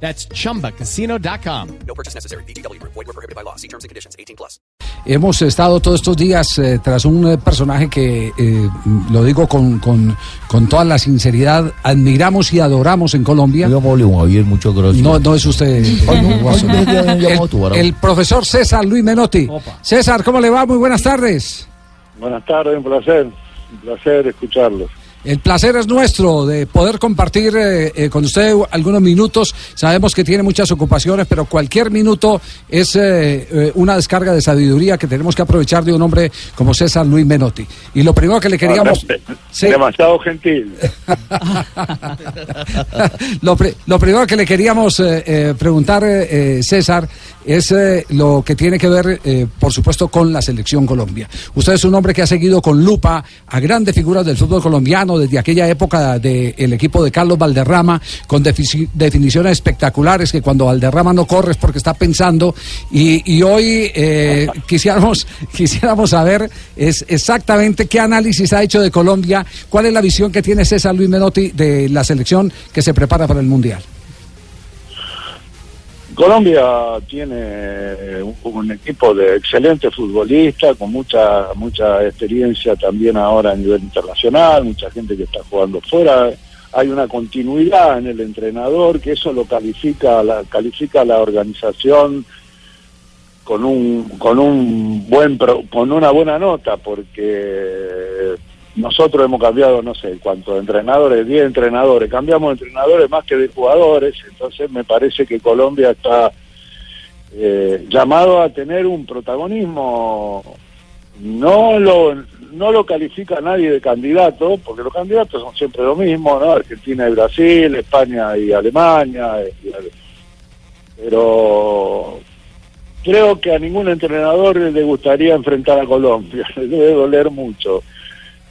That's chumbacasino.com. No purchase necessary. BGW. Void were prohibited by law. See terms and conditions. 18 plus. Hemos estado todos estos días eh, tras un eh, personaje que, eh, lo digo con, con, con toda la sinceridad, admiramos y adoramos en Colombia. Don Javier, muchas gracias. No, no es usted. El, el profesor César Luis Menotti. César, ¿cómo le va? Muy buenas tardes. Buenas tardes, un placer, un placer escucharlos. El placer es nuestro de poder compartir eh, eh, con usted algunos minutos. Sabemos que tiene muchas ocupaciones, pero cualquier minuto es eh, una descarga de sabiduría que tenemos que aprovechar de un hombre como César Luis Menotti. Y lo primero que le queríamos... Sí. Demasiado gentil. lo, lo primero que le queríamos preguntar, César, es lo que tiene que ver, por supuesto, con la selección Colombia. Usted es un hombre que ha seguido con lupa a grandes figuras del fútbol colombiano desde aquella época del equipo de Carlos Valderrama, con definiciones espectaculares que cuando Valderrama no corre es porque está pensando. Y, y hoy eh, quisiéramos, quisiéramos saber es exactamente qué análisis ha hecho de Colombia, cuál es la visión que tiene César Luis Menotti de la selección que se prepara para el Mundial. Colombia tiene un, equipo de excelentes futbolistas, con mucha mucha experiencia también ahora a nivel internacional, mucha gente que está jugando fuera. Hay una continuidad en el entrenador, que eso lo califica la, califica la organización con un con un buen con una buena nota porque nosotros hemos cambiado no sé cuántos entrenadores 10 entrenadores cambiamos entrenadores más que de jugadores entonces me parece que Colombia está eh, llamado a tener un protagonismo no lo no lo califica nadie de candidato porque los candidatos son siempre lo mismo no Argentina y Brasil España y Alemania eh, pero creo que a ningún entrenador le gustaría enfrentar a Colombia, le debe doler mucho.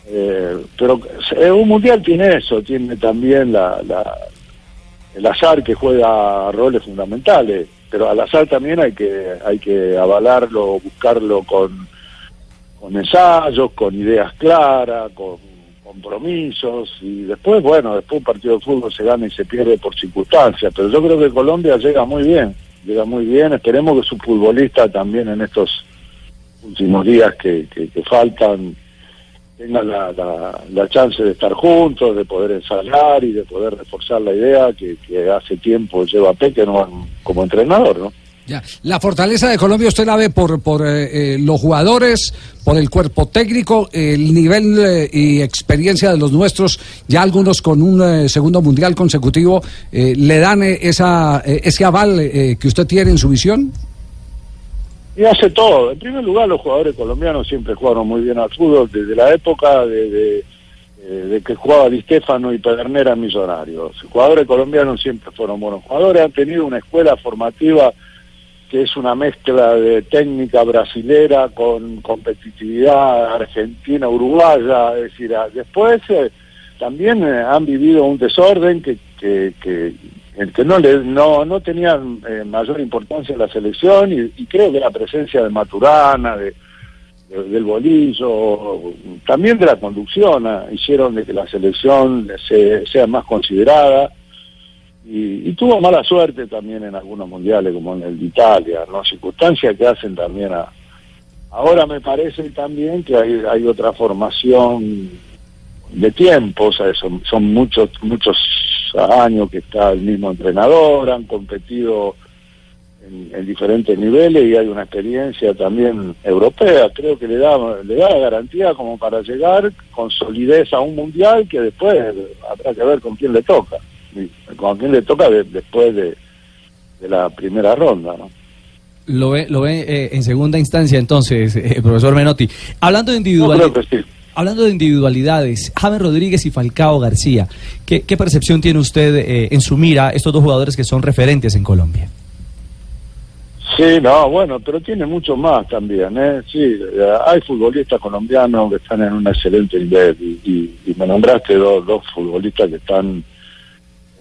Eh, pero eh, un mundial tiene eso, tiene también la, la- el azar que juega roles fundamentales, pero al azar también hay que hay que avalarlo, buscarlo con, con ensayos, con ideas claras, con compromisos y después, bueno, después un partido de fútbol se gana y se pierde por circunstancias, pero yo creo que Colombia llega muy bien, llega muy bien, esperemos que su futbolista también en estos últimos días que, que, que faltan tengan la, la, la chance de estar juntos, de poder ensayar y de poder reforzar la idea que, hace tiempo lleva Peckerman como entrenador, ¿no? Ya. La fortaleza de Colombia usted la ve por, por eh, eh, los jugadores, por el cuerpo técnico, el nivel eh, y experiencia de los nuestros, ya algunos con un eh, segundo mundial consecutivo, eh, ¿le dan esa, ese aval que usted tiene en su visión? Y hace todo. En primer lugar, los jugadores colombianos siempre jugaron muy bien al fútbol desde la época de, eh, que jugaba Di Stefano y Pedernera en Millonarios. Los jugadores colombianos siempre fueron buenos jugadores, han tenido una escuela formativa que es una mezcla de técnica brasilera con competitividad argentina, uruguaya, es decir, después eh, también eh, han vivido un desorden que, que, que no le no, no tenían eh, mayor importancia en la selección y, creo que la presencia de Maturana, de, de- del bolillo, también de la conducción, ah, hicieron de que la selección se, sea más considerada y, y tuvo mala suerte también en algunos mundiales como en el de Italia, ¿no? circunstancias que hacen también a... Ahora me parece también que hay, hay otra formación de tiempo, o sea, son, son muchos muchos años que está el mismo entrenador, han competido en, en diferentes niveles y hay una experiencia también europea, creo que le da le da la garantía como para llegar con solidez a un mundial que después habrá que ver con quién le toca, con quién le toca de- después de, de la primera ronda, ¿no? Lo ve, lo ve eh, en segunda instancia entonces, eh, profesor Menotti. Hablando de creo que sí. Hablando de individualidades, James Rodríguez y Falcao García, ¿qué, percepción tiene usted eh, en su mira estos dos jugadores que son referentes en Colombia? Sí, no, bueno, pero tiene mucho más también, ¿eh? Sí, eh, hay futbolistas colombianos que están en un excelente nivel y me nombraste dos, dos futbolistas que están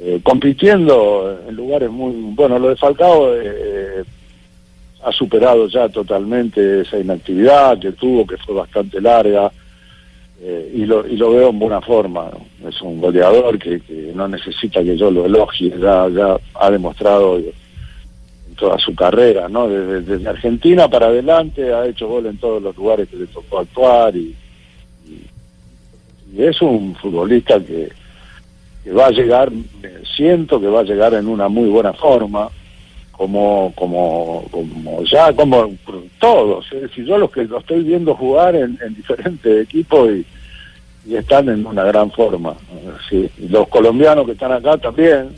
eh, compitiendo en lugares muy... Bueno, lo de Falcao eh, ha superado ya totalmente esa inactividad que tuvo, que fue bastante larga, eh, y, lo, y lo veo en buena forma. Es un goleador que, que no necesita que yo lo elogie, ya, ya ha demostrado en toda su carrera, ¿no? Desde, Argentina para adelante ha hecho gol en todos los lugares que le tocó actuar y, y- es un futbolista que, va a llegar, siento que va a llegar en una muy buena forma, como como como ya como todos, es decir, yo los que lo estoy viendo jugar en, en diferentes equipos y, están en una gran forma, sí. Los colombianos que están acá también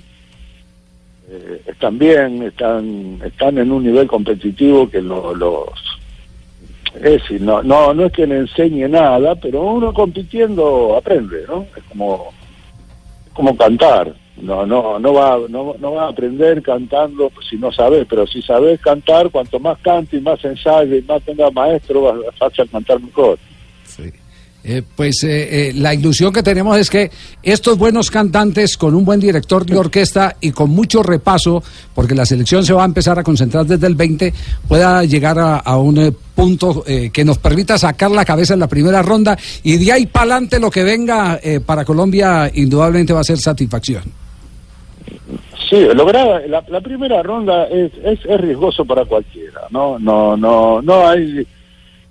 eh, están bien, están están en un nivel competitivo que lo- los es decir, no, no, no es que le enseñe nada, pero uno compitiendo aprende, ¿no? Es como, es como cantar. No, no, no va, no, no va a aprender cantando si no sabes, pero si sabes cantar, cuanto más cante y más ensaye y más tenga maestro, vas, vas a cantar mejor. Eh, pues eh, eh, la ilusión que tenemos es que estos buenos cantantes con un buen director de orquesta y con mucho repaso, porque la selección se va a empezar a concentrar desde el 20, pueda llegar a, a un eh, punto que nos permita sacar la cabeza en la primera ronda y de ahí para adelante lo que venga para Colombia indudablemente va a ser satisfacción. Sí, lograr la, primera ronda es, es, es riesgoso para cualquiera, no, no, no, no hay,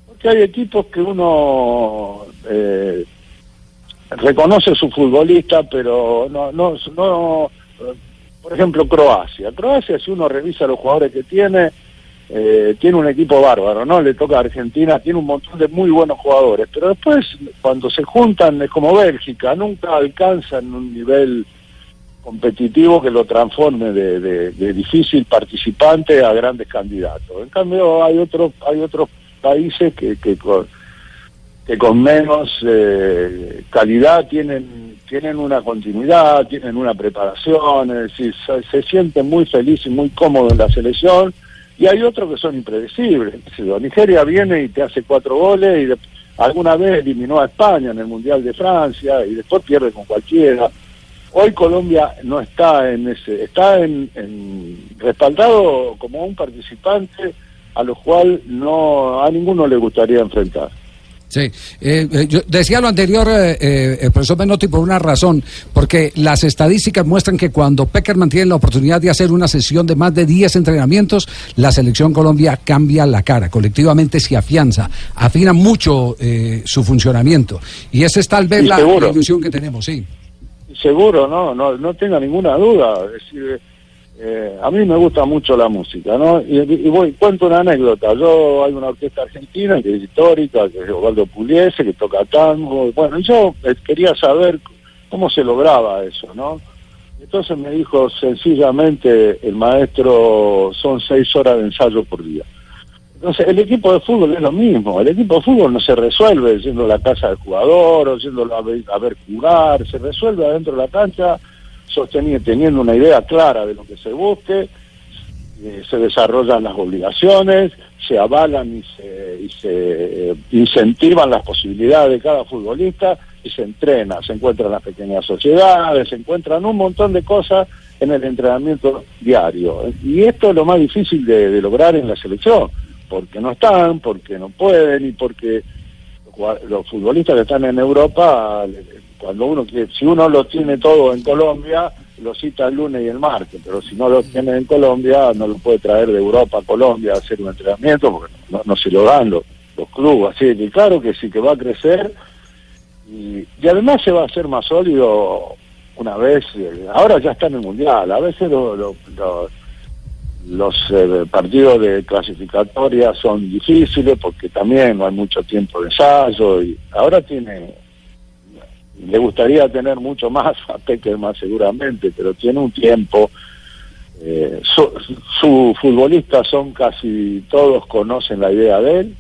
porque hay equipos que uno eh, reconoce su futbolista, pero no, no, no, por ejemplo Croacia, Croacia si uno revisa los jugadores que tiene, eh, tiene un equipo bárbaro, ¿no? Le toca a Argentina, tiene un montón de muy buenos jugadores, pero después cuando se juntan es como Bélgica, nunca alcanzan un nivel competitivo que lo transforme de, difícil participante a grandes candidatos. En cambio hay otros hay otros países que, que con que con menos eh, calidad tienen tienen una continuidad, tienen una preparación, se, se sienten muy felices y muy cómodos en la selección y hay otros que son impredecibles. Nigeria viene y te hace cuatro goles y de- alguna vez eliminó a España en el Mundial de Francia y después pierde con cualquiera. Hoy Colombia no está en ese, está en, en respaldado como un participante a lo cual no a ninguno le gustaría enfrentar. Sí, eh, eh, yo decía lo anterior, eh, eh, el profesor Menotti, por una razón, porque las estadísticas muestran que cuando Peckerman tiene la oportunidad de hacer una sesión de más de 10 entrenamientos, la selección Colombia cambia la cara, colectivamente se afianza, afina mucho eh, su funcionamiento. Y esa es tal vez Sí, la, seguro. la ilusión que tenemos, sí. Seguro, no, no, no tenga ninguna duda. Decir, eh, a mí me gusta mucho la música, ¿no? Y, y voy, cuento una anécdota. Yo hay una orquesta argentina que es histórica, que es Osvaldo Pugliese, que toca tango. Bueno, yo eh, quería saber cómo se lograba eso, ¿no? Entonces me dijo sencillamente el maestro, son seis horas de ensayo por día. Entonces, el equipo de fútbol es lo mismo. El equipo de fútbol no se resuelve yendo a la casa del jugador o yéndolo a ver, a ver jugar. Se resuelve adentro de la cancha, sosteniendo, teniendo una idea clara de lo que se busque. eh, se desarrollan las obligaciones, se avalan y se, y se eh, incentivan las posibilidades de cada futbolista y se entrena. Se encuentran las pequeñas sociedades, se encuentran un montón de cosas en el entrenamiento diario. Y esto es lo más difícil de lograr en la selección porque no están, porque no pueden y porque los futbolistas que están en Europa, cuando uno si uno lo tiene todo en Colombia, lo cita el lunes y el martes, pero si no lo tiene en Colombia, no lo puede traer de Europa a Colombia a hacer un entrenamiento porque no, no se lo dan los, los clubes. Así que claro que sí que va a crecer y, y además se va a hacer más sólido una vez, eh, ahora ya está en el Mundial, a veces lo- lo- lo- los eh, partidos de clasificatoria son difíciles porque también no hay mucho tiempo de ensayo y ahora tiene le gustaría tener mucho más a Peckerman seguramente pero tiene un tiempo. Eh, su, su futbolistas son casi todos conocen la idea de él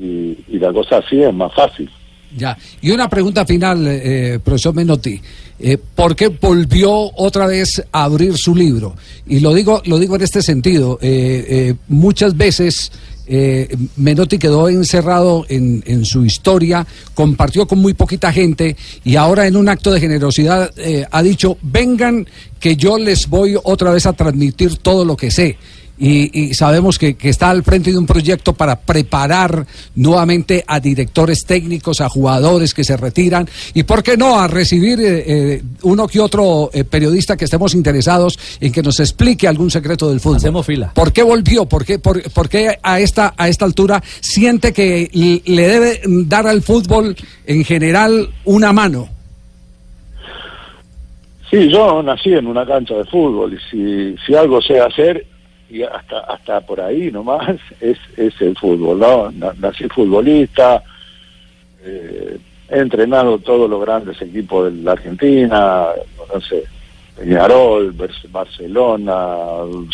y la cosa así es más fácil Ya. Y una pregunta final, eh, profesor Menotti. Eh, ¿Por qué volvió otra vez a abrir su libro? Y lo digo, lo digo en este sentido. eh, eh, muchas veces eh, Menotti quedó encerrado en, su historia, compartió con muy poquita gente y ahora en un acto de generosidad eh, ha dicho, vengan que yo les voy otra vez a transmitir todo lo que sé. Y, y sabemos que, que está al frente de un proyecto para preparar nuevamente a directores técnicos, a jugadores que se retiran y, ¿por qué no?, a recibir eh, eh, uno que otro eh, periodista que estemos interesados en que nos explique algún secreto del fútbol. Hacemos fila. ¿Por qué volvió? ¿Por qué, por, por qué a, esta, a esta altura siente que le debe dar al fútbol en general una mano? Sí, yo nací en una cancha de fútbol y si, si algo sé hacer, y hasta hasta por ahí nomás, es, es el fútbol, ¿no? Na- Nací futbolista, eh, he entrenado todos los grandes equipos de la Argentina, no sé, Peñarol, Bar- Barcelona,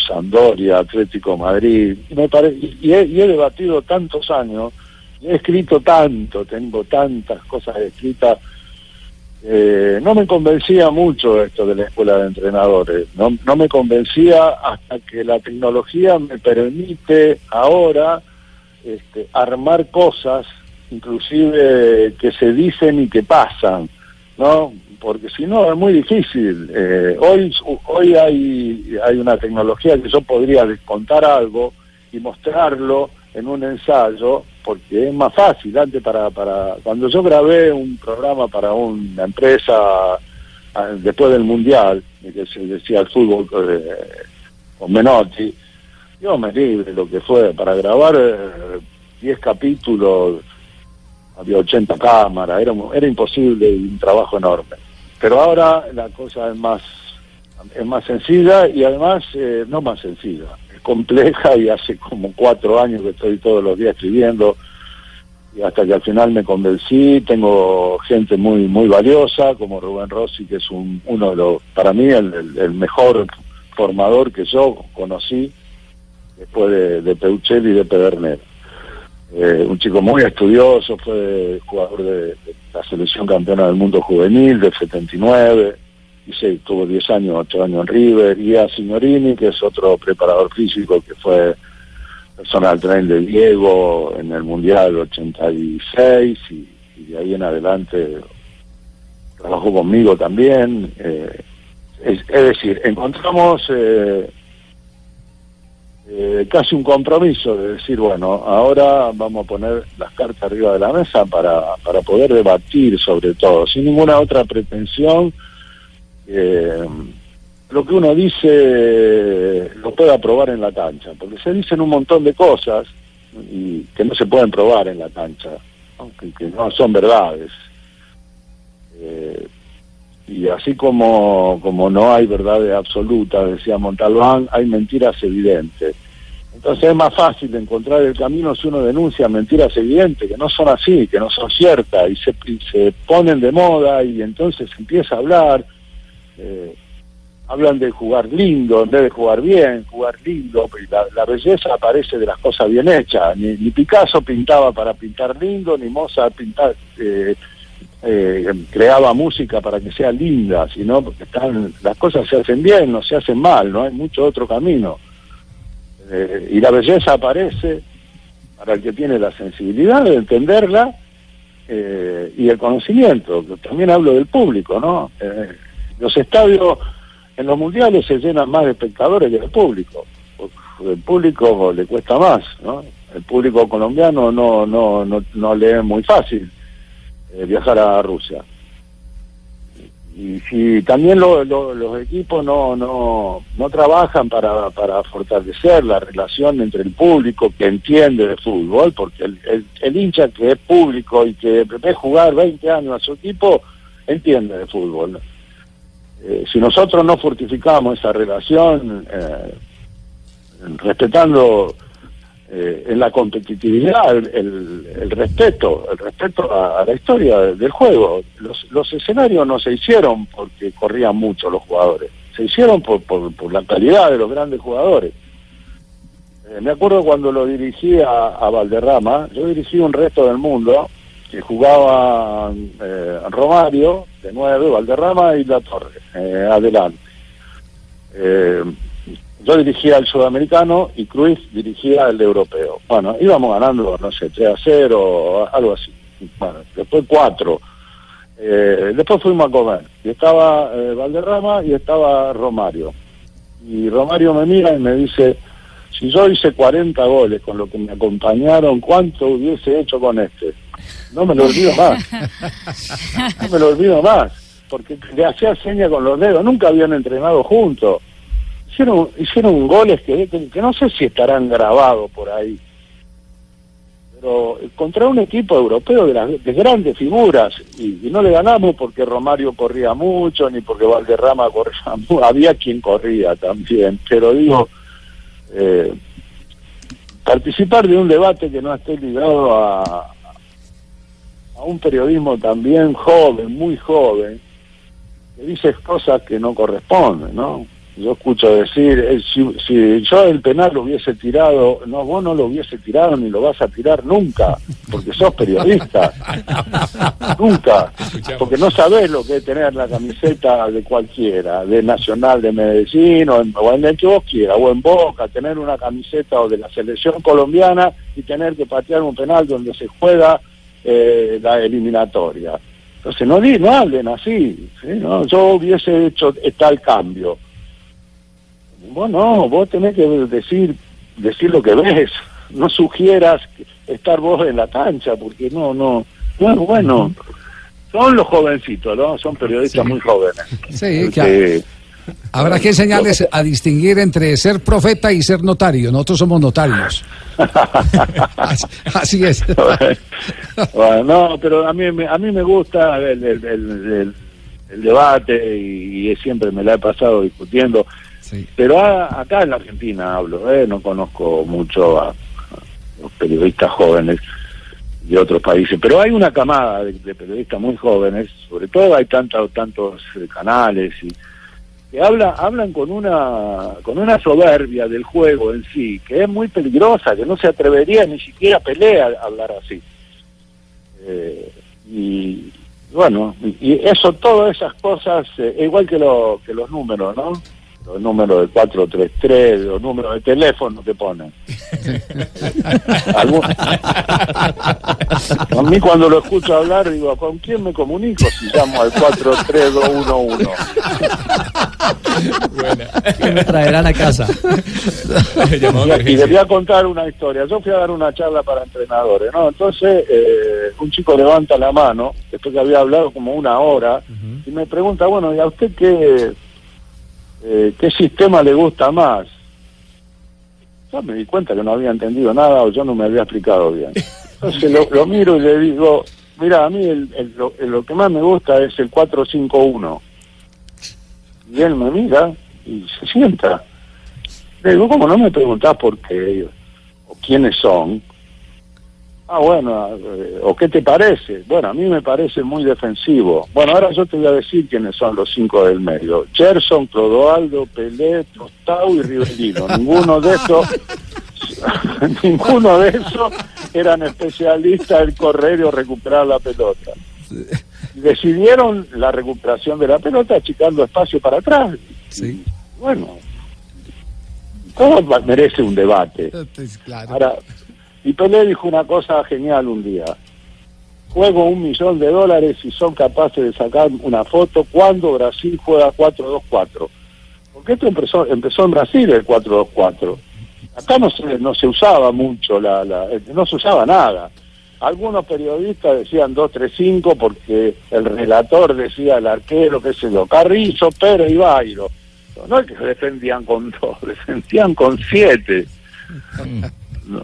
Sampdoria, Atlético Madrid, y, me pare- y- he, y he debatido tantos años, he escrito tanto, tengo tantas cosas escritas eh, no me convencía mucho esto de la escuela de entrenadores. No, no me convencía hasta que la tecnología me permite ahora este, armar cosas, inclusive que se dicen y que pasan, ¿no? Porque si no es muy difícil. Eh, hoy hoy hay, hay una tecnología que yo podría descontar algo y mostrarlo en un ensayo porque es más fácil. Antes para para cuando yo grabé un programa para una empresa ah, después del mundial que se decía el fútbol eh, con Menotti yo me libre lo que fue. Para grabar eh, 10 capítulos había 80 cámaras era era imposible y un trabajo enorme. Pero ahora la cosa es más es más sencilla y además eh, no más sencilla compleja y hace como cuatro años que estoy todos los días escribiendo y hasta que al final me convencí tengo gente muy muy valiosa como Rubén Rossi que es un, uno de los para mí el, el- mejor formador que yo conocí después de, de Peuchelli y de Pedernera. Eh, un chico muy estudioso, fue jugador de, de la selección campeona del mundo juvenil del 79, sí, tuvo 10 años, 8 años en River, y a Signorini, que es otro preparador físico que fue personal trainer de Diego en el Mundial 86, y, y de ahí en adelante trabajó conmigo también. eh, es, es decir, encontramos... eh, eh, casi un compromiso de decir, bueno, ahora vamos a poner las cartas arriba de la mesa para, para poder debatir sobre todo, sin ninguna otra pretensión. Eh, lo que uno dice lo pueda probar en la cancha, porque se dicen un montón de cosas y que no se pueden probar en la cancha, aunque que no son verdades. Eh, y así como, como no hay verdades absolutas, decía Montalbán, hay mentiras evidentes. Entonces es más fácil encontrar el camino si uno denuncia mentiras evidentes, que no son así, que no son ciertas, y se, y se ponen de moda y entonces empieza a hablar. Eh, hablan de jugar lindo en vez de jugar bien, jugar lindo, la, la belleza aparece de las cosas bien hechas. Ni, Picasso pintaba para pintar lindo, ni Mozart pintar, eh, eh, creaba música para que sea linda, sino porque están, las cosas se hacen bien, no se hacen mal, no hay mucho otro camino. Eh, y la belleza aparece para el que tiene la sensibilidad de entenderla eh, y el conocimiento. También hablo del público, ¿no? Los estadios en los mundiales se llenan más de espectadores que del público. El público le cuesta más, ¿no? El público colombiano no no no, no le es muy fácil eh, viajar a Rusia. Y si también lo- lo- los equipos no, no, no trabajan para, para fortalecer la relación entre el público que entiende de fútbol, porque el, el, el hincha que es público y que ve jugar 20 años a su equipo, entiende de fútbol. Eh, si nosotros no fortificamos esa relación, eh, respetando eh, en la competitividad, el, el- el respeto, el respeto a, la historia del, del juego. Los, los escenarios no se hicieron porque corrían mucho los jugadores, se hicieron por, por, por la calidad de los grandes jugadores. Eh, me acuerdo cuando lo dirigí a, a Valderrama, yo dirigí un resto del mundo que jugaba eh, Romario de nueve, Valderrama y La Torre, eh, adelante. Eh, yo dirigía el sudamericano y Cruz dirigía el europeo. Bueno, íbamos ganando, no sé, 3 a 0, algo así. Bueno, después 4. Eh, después fuimos a comer. Y estaba Valderrama y estaba Romario. Y Romario me mira y me dice, si yo hice 40 goles con lo que me acompañaron, ¿cuánto hubiese hecho con este? No me lo olvido más. No me lo olvido más. Porque le hacía seña con los dedos. Nunca habían entrenado juntos. Hicieron, hicieron goles que, que, que no sé si estarán grabados por ahí. Pero contra un equipo europeo de, las, de grandes figuras. Y, y no le ganamos porque Romario corría mucho, ni porque Valderrama corría mucho. Había quien corría también. Pero digo, eh, participar de un debate que no esté ligado a, a un periodismo también joven, muy joven, que dice cosas que no corresponden, ¿no? Yo escucho decir, eh, si, si yo el penal lo hubiese tirado, no, vos no lo hubiese tirado ni lo vas a tirar nunca, porque sos periodista. nunca. Porque no sabés lo que es tener la camiseta de cualquiera, de Nacional de Medellín o en, o en el que vos quieras, o en Boca, tener una camiseta o de la selección colombiana y tener que patear un penal donde se juega eh, la eliminatoria. Entonces no, di, no hablen así, ¿sí? ¿no? yo hubiese hecho tal cambio. Vos no, vos tenés que decir, decir lo que ves, no sugieras estar vos en la cancha, porque no, no, bueno, bueno, son los jovencitos, ¿no? Son periodistas Sí. muy jóvenes. Sí, que Que- habrá que enseñarles a distinguir entre ser profeta y ser notario. Nosotros somos notarios. Así, así es. bueno, no, pero a mí, me- a mí me gusta el, el- el- el- el debate y, y siempre me la he pasado discutiendo. Pero a- acá en la Argentina hablo, ¿eh? no conozco mucho a, los periodistas jóvenes de otros países, pero hay una camada de, periodistas muy jóvenes, sobre todo hay tantos tantos eh, canales y que habla, hablan con una con una soberbia del juego en sí, que es muy peligrosa, que no se atrevería ni siquiera a pelear a hablar así. Eh, y bueno, y, y eso, todas esas cosas, eh, igual que, lo, que los números, ¿no? Los números de 433, los números de teléfono que ponen. Algún- A mí cuando lo escucho hablar digo, ¿con quién me comunico si llamo al 43211? Que me traerán a casa. Y, y les voy a contar una historia. Yo fui a dar una charla para entrenadores, ¿no? Entonces, eh, un chico levanta la mano, después que había hablado como una hora, y me pregunta, bueno, ¿y a usted qué, eh, qué sistema le gusta más? Yo me di cuenta que no había entendido nada o yo no me había explicado bien. Entonces lo, miro y le digo, mira, a mí el, el- lo, lo que más me gusta es el 451. Y él me mira y se sienta. Le digo, ¿cómo no me preguntás por qué? ¿O quiénes son? Ah, bueno, eh, ¿o qué te parece? Bueno, a mí me parece muy defensivo. Bueno, ahora yo te voy a decir quiénes son los cinco del medio. Gerson, Clodoaldo, Pelé, Tostao y Rivelino. Ninguno de esos, ninguno de esos eran especialistas en correr o recuperar la pelota. Decidieron la recuperación de la pelota achicando espacio para atrás. Sí. Bueno, todo merece un debate. Ahora, y Pelé dijo una cosa genial un día. Juego un millón de dólares y son capaces de sacar una foto cuando Brasil juega 4-2-4. Porque esto empezó, empezó en Brasil el 4-2-4. Acá no se, no se usaba mucho, la, la- no se usaba nada. Algunos periodistas decían 2-3-5 porque el relator decía el arquero, qué sé yo, Carrizo, Pérez y Bairo. No es que defendían con dos, defendían con siete. No.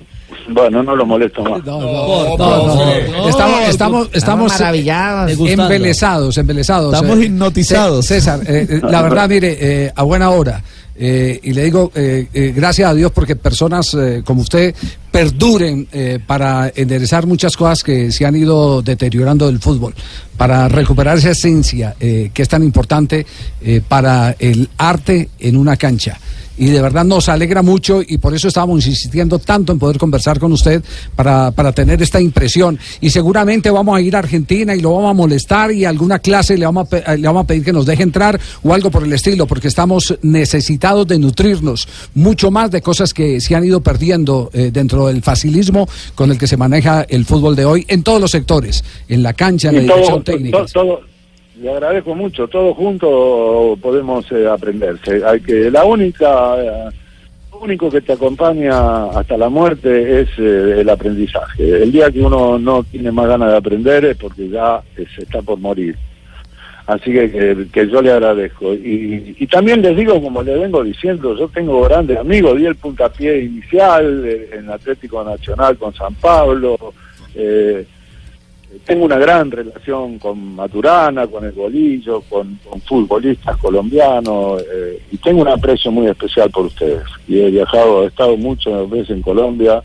Bueno, no lo molesto más. No, no, no, no. Estamos, estamos, estamos maravillados. Embelesados, embelesados. Estamos Eh, hipnotizados. Cé- César, eh, eh, la verdad, mire, eh, a buena hora. eh, y le digo, eh, eh, gracias a Dios porque personas eh, como usted perduren eh, para enderezar muchas cosas que se han ido deteriorando del fútbol, para recuperar esa esencia eh, que es tan importante eh, para el arte en una cancha. Y de verdad nos alegra mucho y por eso estábamos insistiendo tanto en poder conversar con usted para, para tener esta impresión. Y seguramente vamos a ir a Argentina y lo vamos a molestar y alguna clase le vamos a, pe- le vamos a pedir que nos deje entrar o algo por el estilo, porque estamos necesitados de nutrirnos mucho más de cosas que se han ido perdiendo eh, dentro del facilismo con el que se maneja el fútbol de hoy en todos los sectores, en la cancha, en la dirección todo, técnica. todo- le agradezco mucho, todos juntos podemos eh, aprender. Se- Hay que, la única, eh, lo único que te acompaña hasta la muerte es eh, el aprendizaje. El día que uno no tiene más ganas de aprender es porque ya se está por morir. Así que, que, yo le agradezco. Y, y también les digo, como le vengo diciendo, yo tengo grandes amigos, di el puntapié inicial en Atlético Nacional con San Pablo, eh, tengo una gran relación con Maturana, con el Bolillo, con, con futbolistas colombianos eh, y tengo un aprecio muy especial por ustedes. Y he viajado, he estado muchas veces en Colombia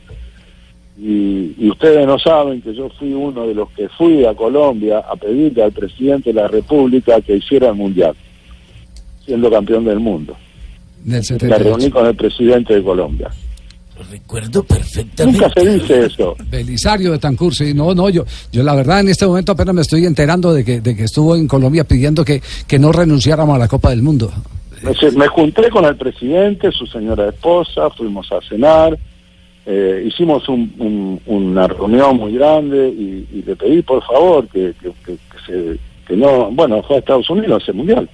y, y ustedes no saben que yo fui uno de los que fui a Colombia a pedirle al presidente de la República que hiciera el Mundial, siendo campeón del mundo. Me 78. reuní con el presidente de Colombia. Lo recuerdo perfectamente. Nunca se dice eso. Belisario de Tancur, sí, no, no, yo, yo la verdad en este momento apenas me estoy enterando de que, de que estuvo en Colombia pidiendo que, que no renunciáramos a la Copa del Mundo. Me, junté con el presidente, su señora esposa, fuimos a cenar, eh, hicimos un- un- una reunión muy grande y, y le pedí por favor que, que, que- que se, que no, bueno, fue a Estados Unidos ese mundial,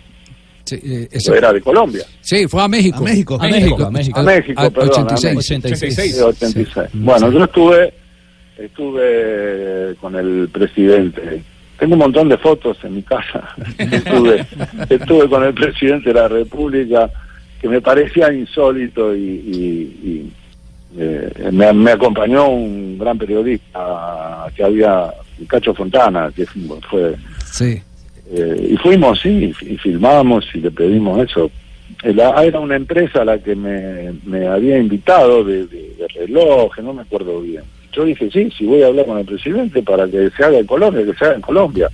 Sí, eh, ese- era de Colombia, sí, fue a México. A México. A México, a México. a México, perdón, a 86. México. 86. Sí, 86. Bueno, yo estuve, estuve con el presidente. Tengo un montón de fotos en mi casa. estuve, estuve con el presidente de la República, que me parecía insólito y, y- y, eh, me, me acompañó un gran periodista que había, Cacho Fontana, que fue Sí. Eh, y fuimos, sí, y filmamos y le pedimos eso. La- era una empresa a la que me, me había invitado de, de, de relojes, no me acuerdo bien. Yo dije, sí, sí, voy a hablar con el presidente para que se haga en Colombia, que se haga en Colombia.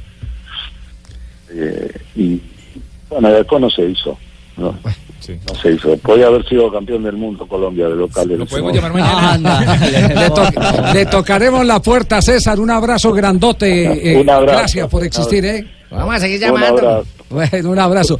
Eh, y bueno, después no se hizo. No, no se hizo. Podía haber sido campeón del mundo Colombia de local. Lo podemos llamar mañana. Ándale. Le, to- le tocaremos la puerta, César. Un abrazo grandote. eh, Un abrazo. Gracias por existir, ¿eh? Vamos a seguir Un llamando. abrazo. Bueno, un abrazo.